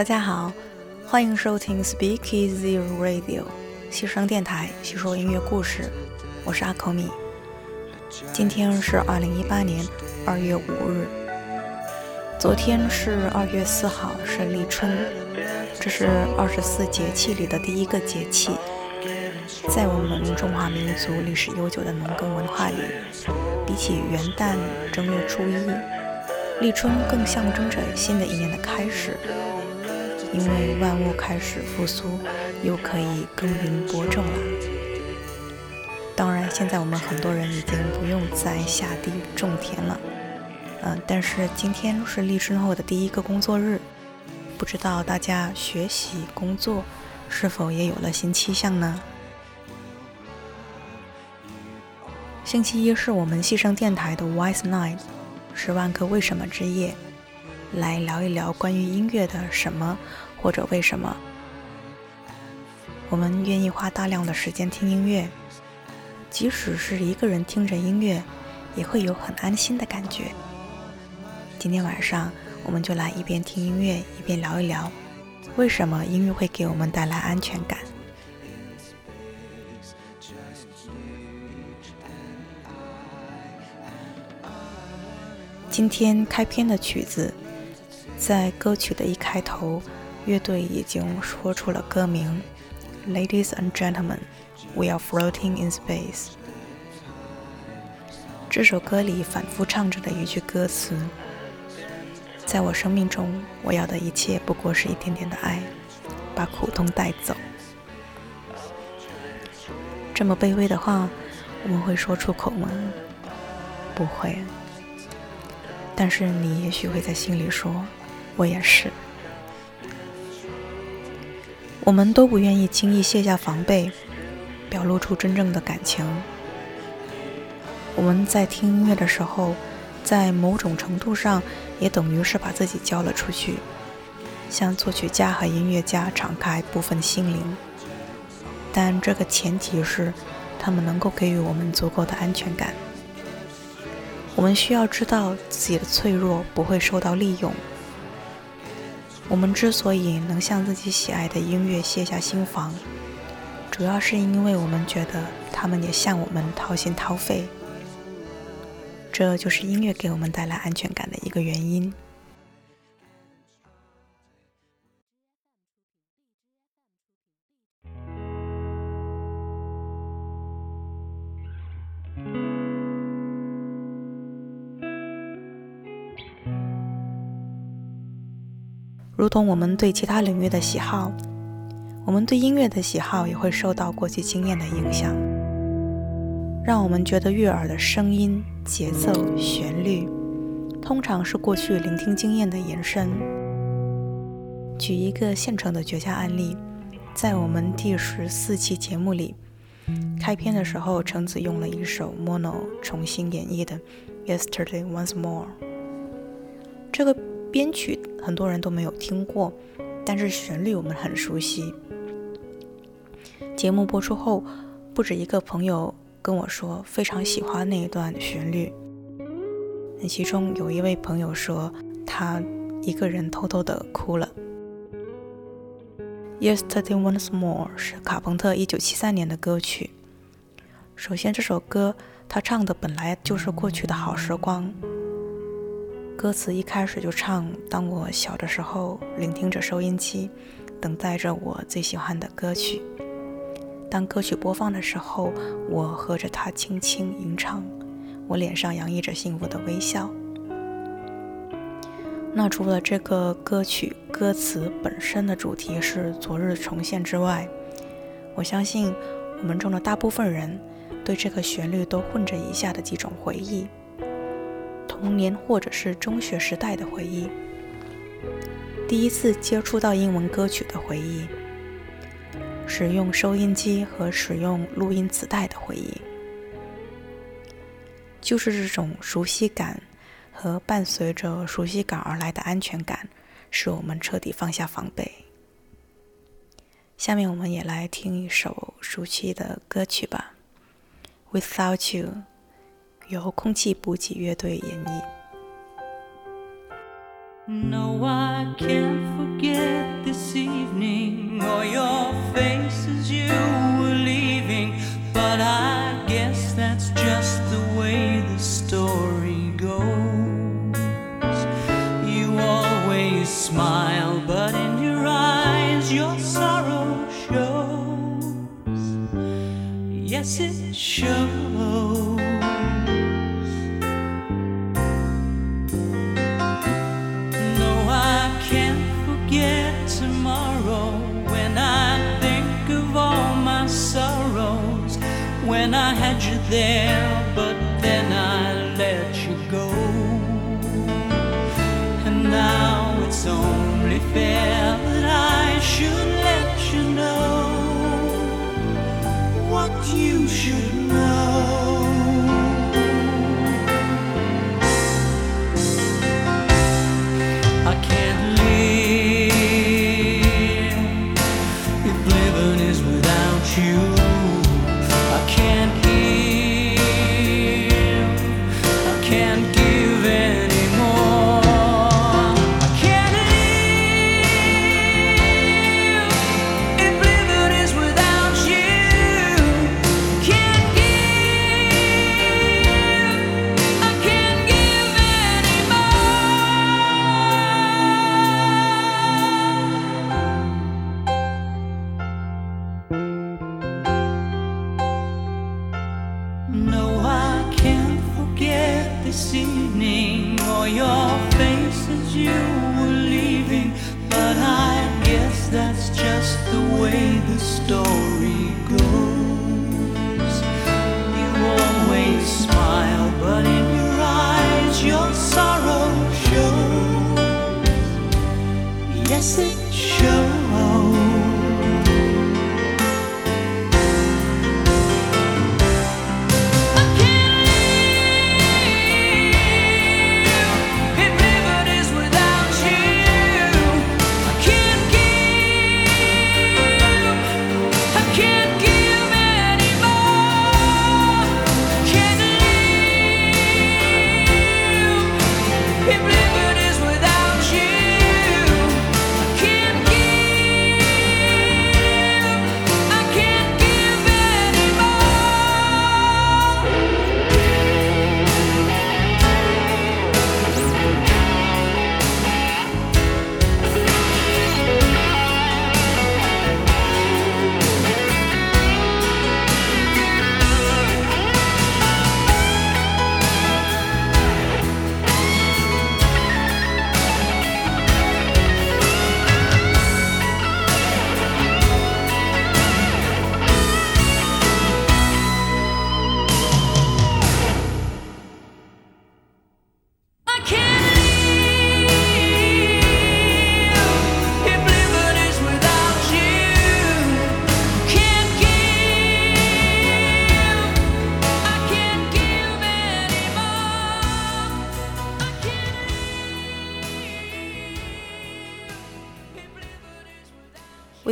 大家好，欢迎收听 Speak Easy Radio 西声电台，细说音乐故事，我是阿口米。今天是二零一八年二月五日，昨天是二月四号，是立春，这是二十四节气里的第一个节气。在我们中华民族历史悠久的农耕文化里，比起元旦、正月初一，立春更象征着新的一年的开始。因为万物开始复苏，又可以耕耘播种了。当然，现在我们很多人已经不用再下地种田了，嗯、但是今天是立春后的第一个工作日，不知道大家学习工作是否也有了新气象呢？星期一是我们西声电台的 Wise Night，十万个为什么之夜，来聊一聊关于音乐的什么或者为什么。我们愿意花大量的时间听音乐，即使是一个人听着音乐，也会有很安心的感觉。今天晚上我们就来一边听音乐一边聊一聊，为什么音乐会给我们带来安全感。今天开篇的曲子，在歌曲的一开头，乐队已经说出了歌名：“Ladies and gentlemen, we are floating in space。”这首歌里反复唱着的一句歌词：“在我生命中，我要的一切不过是一点点的爱，把苦痛带走。”这么卑微的话，我们会说出口吗？不会。但是你也许会在心里说：“我也是。”我们都不愿意轻易卸下防备，表露出真正的感情。我们在听音乐的时候，在某种程度上也等于是把自己交了出去，向作曲家和音乐家敞开部分心灵。但这个前提是，他们能够给予我们足够的安全感。我们需要知道自己的脆弱不会受到利用。我们之所以能向自己喜爱的音乐卸下心防，主要是因为我们觉得他们也向我们掏心掏肺。这就是音乐给我们带来安全感的一个原因。如同我们对其他领域的喜好，我们对音乐的喜好也会受到过去经验的影响，让我们觉得悦耳的声音、节奏、旋律，通常是过去聆听经验的延伸。举一个现成的绝佳案例，在我们第十四期节目里，开篇的时候，橙子用了一首 Mono 重新演绎的《Yesterday Once More》，这个。编曲很多人都没有听过，但是旋律我们很熟悉。节目播出后，不止一个朋友跟我说非常喜欢那一段旋律。那其中有一位朋友说，他一个人偷偷的哭了。Yesterday Once More 是卡朋特1973年的歌曲。首先，这首歌他唱的本来就是过去的好时光。歌词一开始就唱：“当我小的时候，聆听着收音机，等待着我最喜欢的歌曲。当歌曲播放的时候，我和着它轻轻吟唱，我脸上洋溢着幸福的微笑。”那除了这个歌曲歌词本身的主题是昨日重现之外，我相信我们中的大部分人对这个旋律都混着以下的几种回忆。童年或者是中学时代的回忆，第一次接触到英文歌曲的回忆，使用收音机和使用录音磁带的回忆，就是这种熟悉感和伴随着熟悉感而来的安全感，使我们彻底放下防备。下面我们也来听一首熟悉的歌曲吧，《Without You》。由空气补给乐队演绎。No, I can't forget this evening or your face as you were leaving. But I guess that's just the way the story goes. You always smile, but in your eyes your sorrow shows. Yes, it shows. There, but then I let you go. And now it's only fair that I should let you know what you should know. 骄傲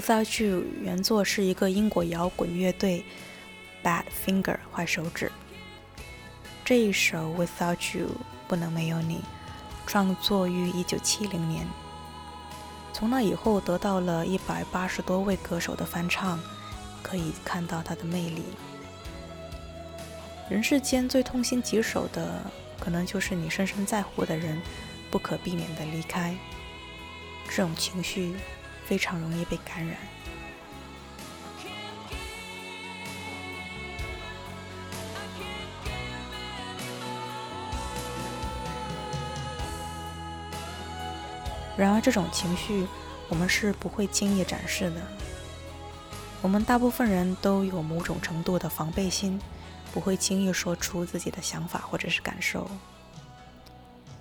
without. You 原作是一个英国摇滚乐队 Bad Finger 坏手指。这一首 Without You 不能没有你，创作于1970年。从那以后得到了一百八十多位歌手的翻唱，可以看到它的魅力。人世间最痛心疾首的，可能就是你深深在乎的人不可避免的离开，这种情绪非常容易被感染。然而，这种情绪我们是不会轻易展示的。我们大部分人都有某种程度的防备心，不会轻易说出自己的想法或者是感受。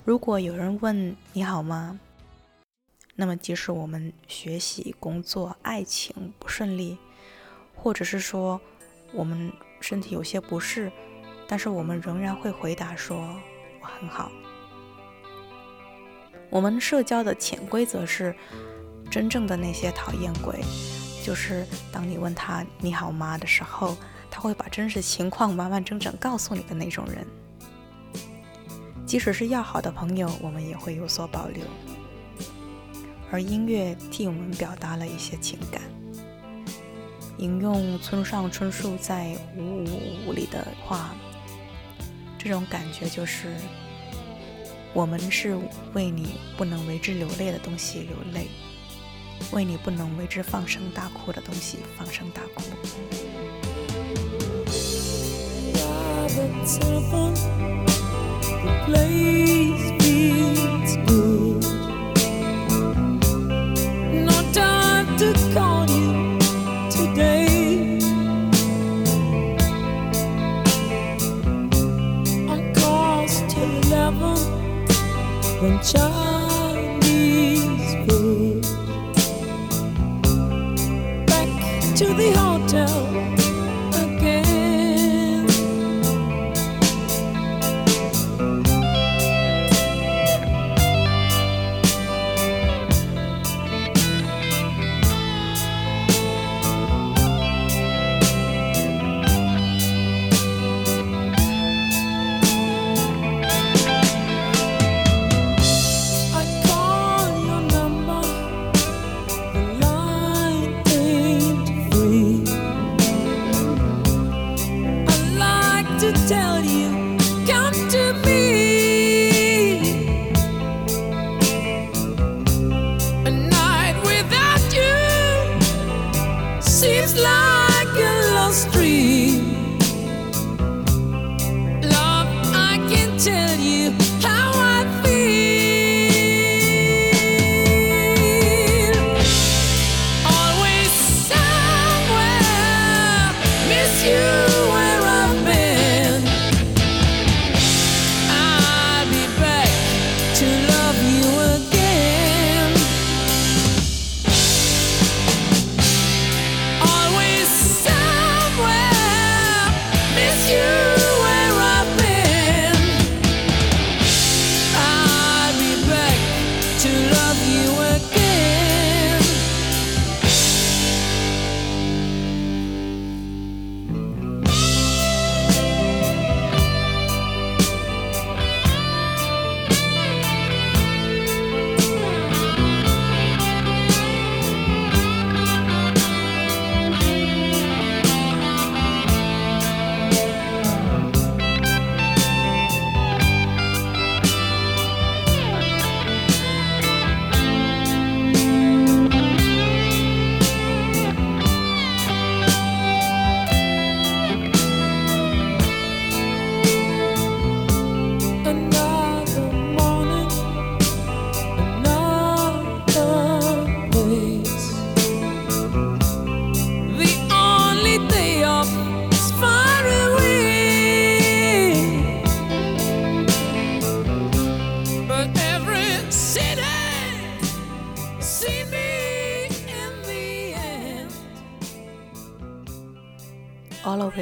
如果有人问你好吗，那么即使我们学习、工作、爱情不顺利，或者是说我们身体有些不适，但是我们仍然会回答说“我很好”。我们社交的潜规则是，真正的那些讨厌鬼，就是当你问他“你好吗”的时候，他会把真实情况完完整整告诉你的那种人。即使是要好的朋友，我们也会有所保留。而音乐替我们表达了一些情感。引用村上春树在《五五五》里的话，这种感觉就是。我们是为你不能为之流泪的东西流泪，为你不能为之放声大哭的东西放声大哭。The temple, the place feels good. than child.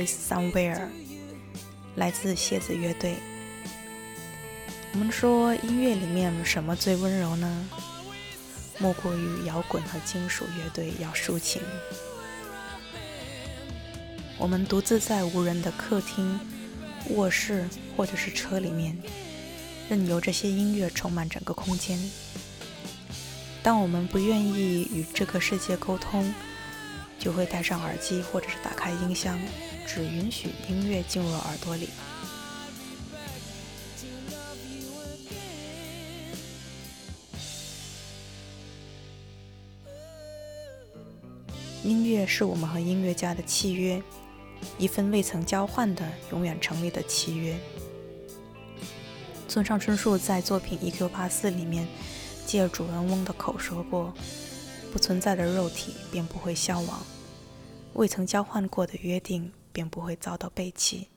Somewhere，来自蝎子乐队。我们说音乐里面什么最温柔呢？莫过于摇滚和金属乐队要抒情。我们独自在无人的客厅、卧室或者是车里面，任由这些音乐充满整个空间。当我们不愿意与这个世界沟通，就会戴上耳机或者是打开音箱，只允许音乐进入耳朵里。音乐是我们和音乐家的契约，一份未曾交换的、永远成立的契约。村上春树在作品《E.Q. 八四》里面，借主人翁的口说过：“不存在的肉体便不会消亡，未曾交换过的约定便不会遭到背弃。”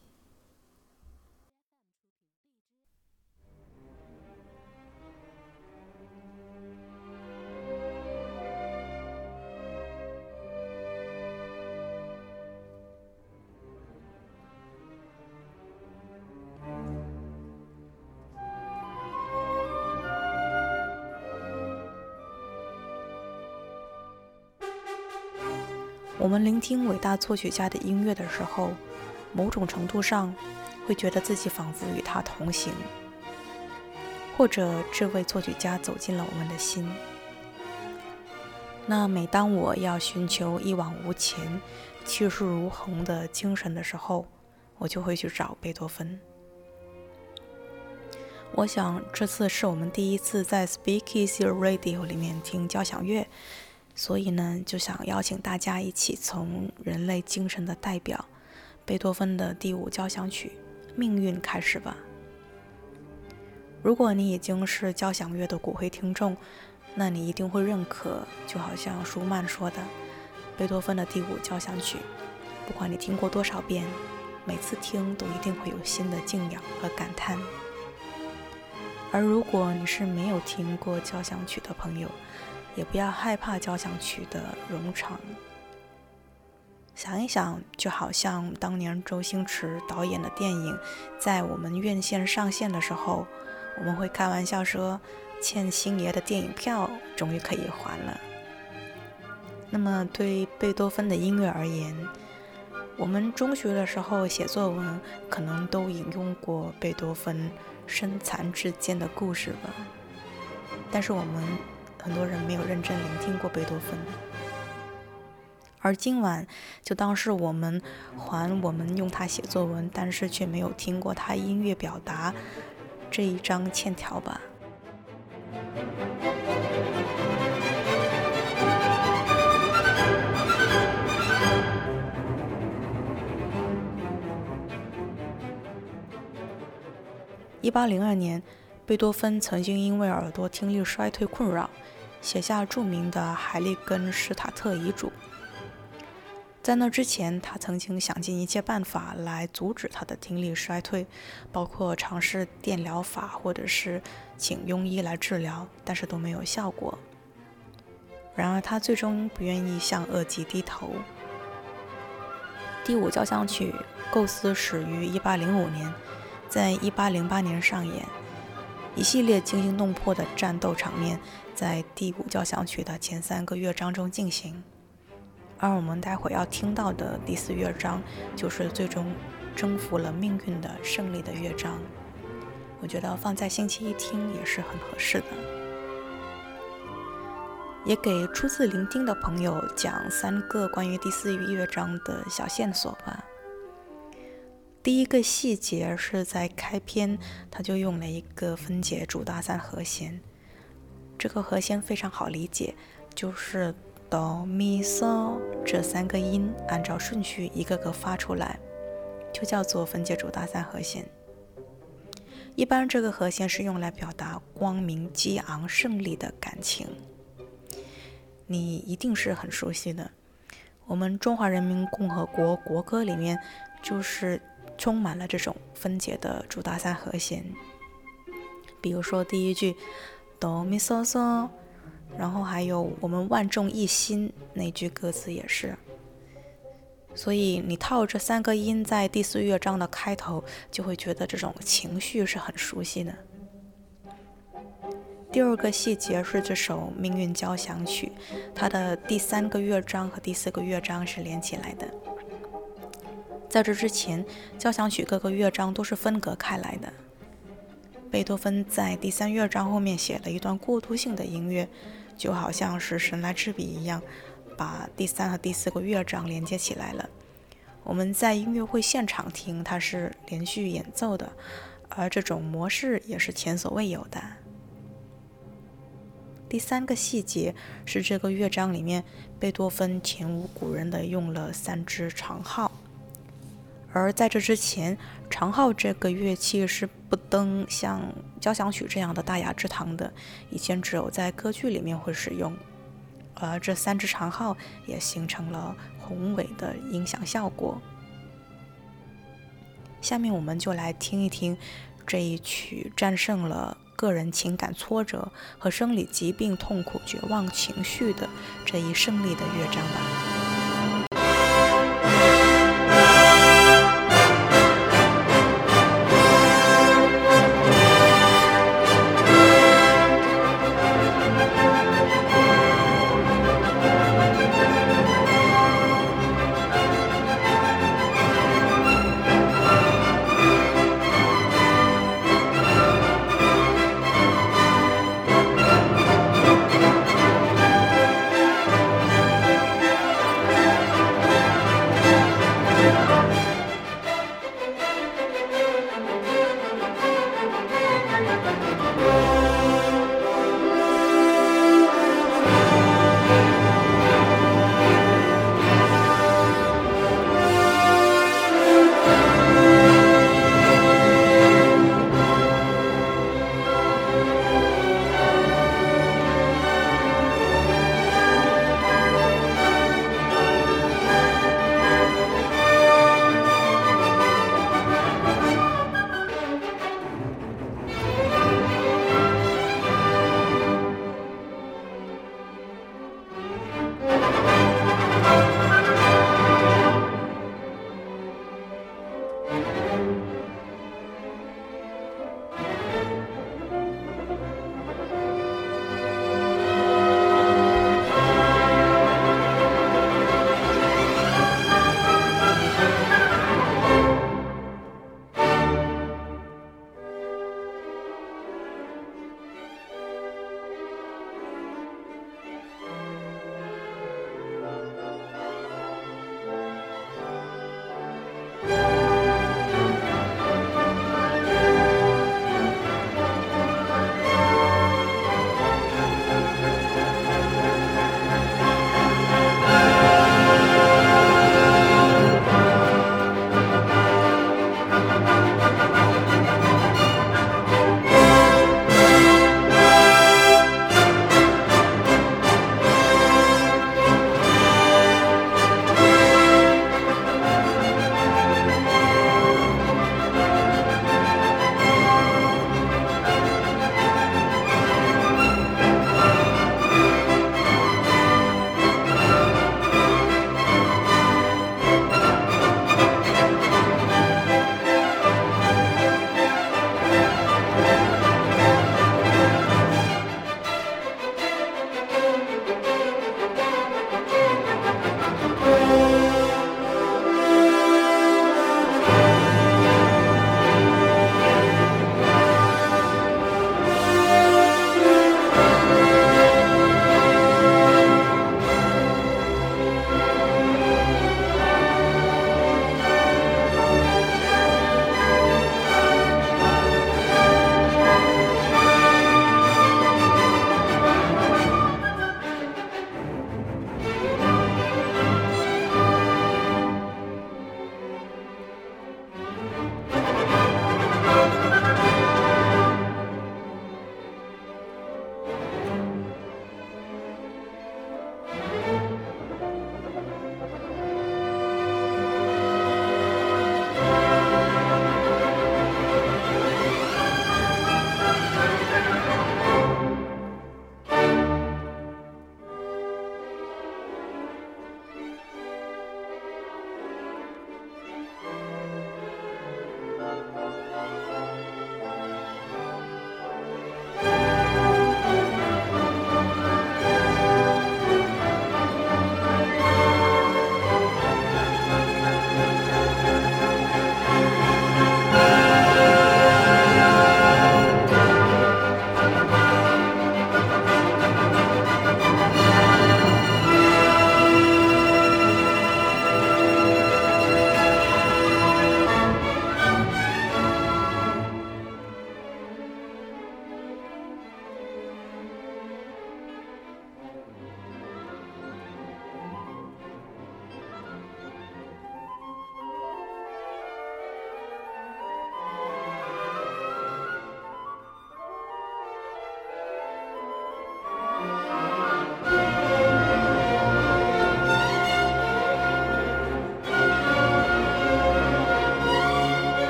聆听伟大作曲家的音乐的时候，某种程度上会觉得自己仿佛与他同行，或者这位作曲家走进了我们的心。那每当我要寻求一往无前、气势如虹的精神的时候，我就会去找贝多芬。我想这次是我们第一次在 Speakeasy Radio 里面听交响乐。所以呢，就想邀请大家一起从人类精神的代表贝多芬的第五交响曲《命运》开始吧。如果你已经是交响乐的骨灰听众，那你一定会认可，就好像舒曼说的，贝多芬的第五交响曲，不管你听过多少遍，每次听都一定会有新的敬仰和感叹。而如果你是没有听过交响曲的朋友，也不要害怕交响曲的冗长。想一想，就好像当年周星驰导演的电影在我们院线上线的时候，我们会开玩笑说：“欠星爷的电影票终于可以还了。”那么，对贝多芬的音乐而言，我们中学的时候写作文可能都引用过贝多芬身残志坚的故事吧，但是我们。很多人没有认真聆听过贝多芬，而今晚就当是我们还我们用它写作文，但是却没有听过他音乐表达这一张欠条吧。一八零二年。贝多芬曾经因为耳朵听力衰退困扰，写下著名的《海利根施塔特遗嘱》。在那之前，他曾经想尽一切办法来阻止他的听力衰退，包括尝试电疗法或者是请庸医来治疗，但是都没有效果。然而，他最终不愿意向恶疾低头。第五交响曲构思始于1805年，在1808年上演。一系列惊心动魄的战斗场面在第五交响曲的前三个乐章中进行，而我们待会要听到的第四乐章就是最终征服了命运的胜利的乐章。我觉得放在星期一听也是很合适的。也给初次聆听的朋友讲三个关于第四乐章的小线索吧。第一个细节是在开篇，他就用了一个分解主大三和弦。这个和弦非常好理解，就是哆咪嗦这三个音按照顺序一个个发出来，就叫做分解主大三和弦。一般这个和弦是用来表达光明、激昂、胜利的感情。你一定是很熟悉的，我们中华人民共和国国歌里面就是。充满了这种分解的主大三和弦，比如说第一句哆咪嗦嗦，然后还有我们万众一心那句歌词也是。所以你套这三个音在第四乐章的开头，就会觉得这种情绪是很熟悉的。第二个细节是这首《命运交响曲》，它的第三个乐章和第四个乐章是连起来的。在这之前，交响曲各个乐章都是分隔开来的。贝多芬在第三乐章后面写了一段过渡性的音乐，就好像是神来之笔一样。把第三和第四个乐章连接起来了。我们在音乐会现场听，它是连续演奏的，而这种模式也是前所未有的。第三个细节是这个乐章里面，贝多芬前无古人的用了三支长号，而在这之前，长号这个乐器是不登像交响曲这样的大雅之堂的，以前只有在歌剧里面会使用。而这三支长号也形成了宏伟的音响效果。下面我们就来听一听这一曲战胜了个人情感挫折和生理疾病痛苦绝望情绪的这一胜利的乐章吧。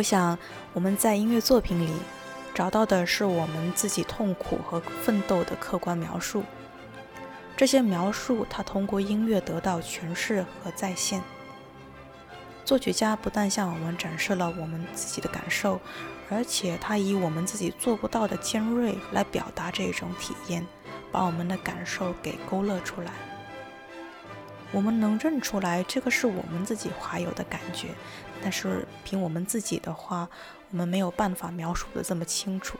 我想我们在音乐作品里找到的是我们自己痛苦和奋斗的客观描述。这些描述，它通过音乐得到诠释和再现。作曲家不但向我们展示了我们自己的感受，而且他以我们自己做不到的尖锐来表达这种体验，把我们的感受给勾勒出来。我们能认出来这个是我们自己怀有的感觉，但是凭我们自己的话，我们没有办法描述的这么清楚。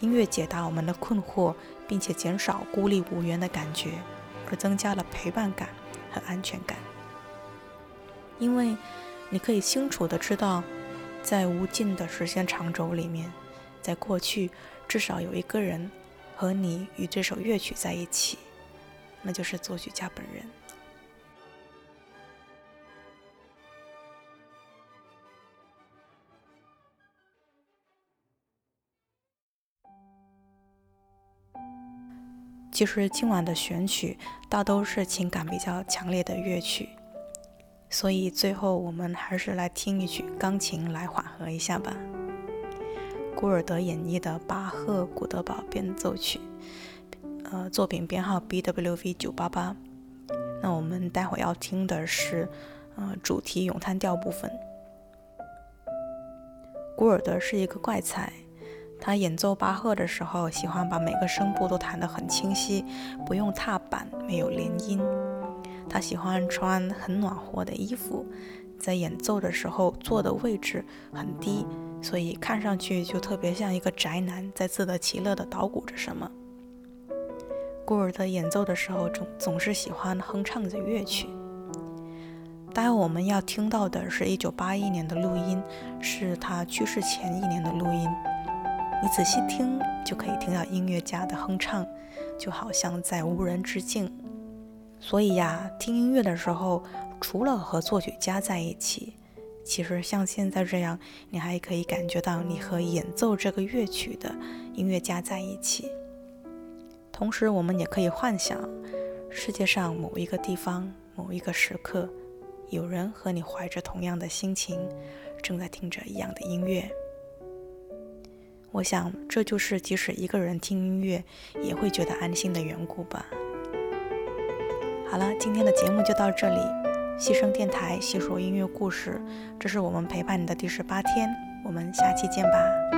音乐解答我们的困惑，并且减少孤立无援的感觉，而增加了陪伴感和安全感。因为你可以清楚的知道，在无尽的时间长轴里面，在过去至少有一个人和你与这首乐曲在一起，那就是作曲家本人。其实今晚的选曲大都是情感比较强烈的乐曲，所以最后我们还是来听一曲钢琴来缓和一下吧。古尔德演绎的巴赫古德堡变奏曲，呃，作品编号 BWV 九八八。那我们待会要听的是，呃，主题咏叹调部分。古尔德是一个怪才。他演奏巴赫的时候，喜欢把每个声部都弹得很清晰，不用踏板，没有连音。他喜欢穿很暖和的衣服，在演奏的时候坐的位置很低，所以看上去就特别像一个宅男在自得其乐地捣鼓着什么。古尔德演奏的时候总总是喜欢哼唱着乐曲。待会我们要听到的是一九八一年的录音，是他去世前一年的录音。你仔细听，就可以听到音乐家的哼唱，就好像在无人之境。所以呀，听音乐的时候，除了和作曲家在一起，其实像现在这样，你还可以感觉到你和演奏这个乐曲的音乐家在一起。同时，我们也可以幻想，世界上某一个地方、某一个时刻，有人和你怀着同样的心情，正在听着一样的音乐。我想，这就是即使一个人听音乐也会觉得安心的缘故吧。好了，今天的节目就到这里。西声电台细说音乐故事，这是我们陪伴你的第十八天，我们下期见吧。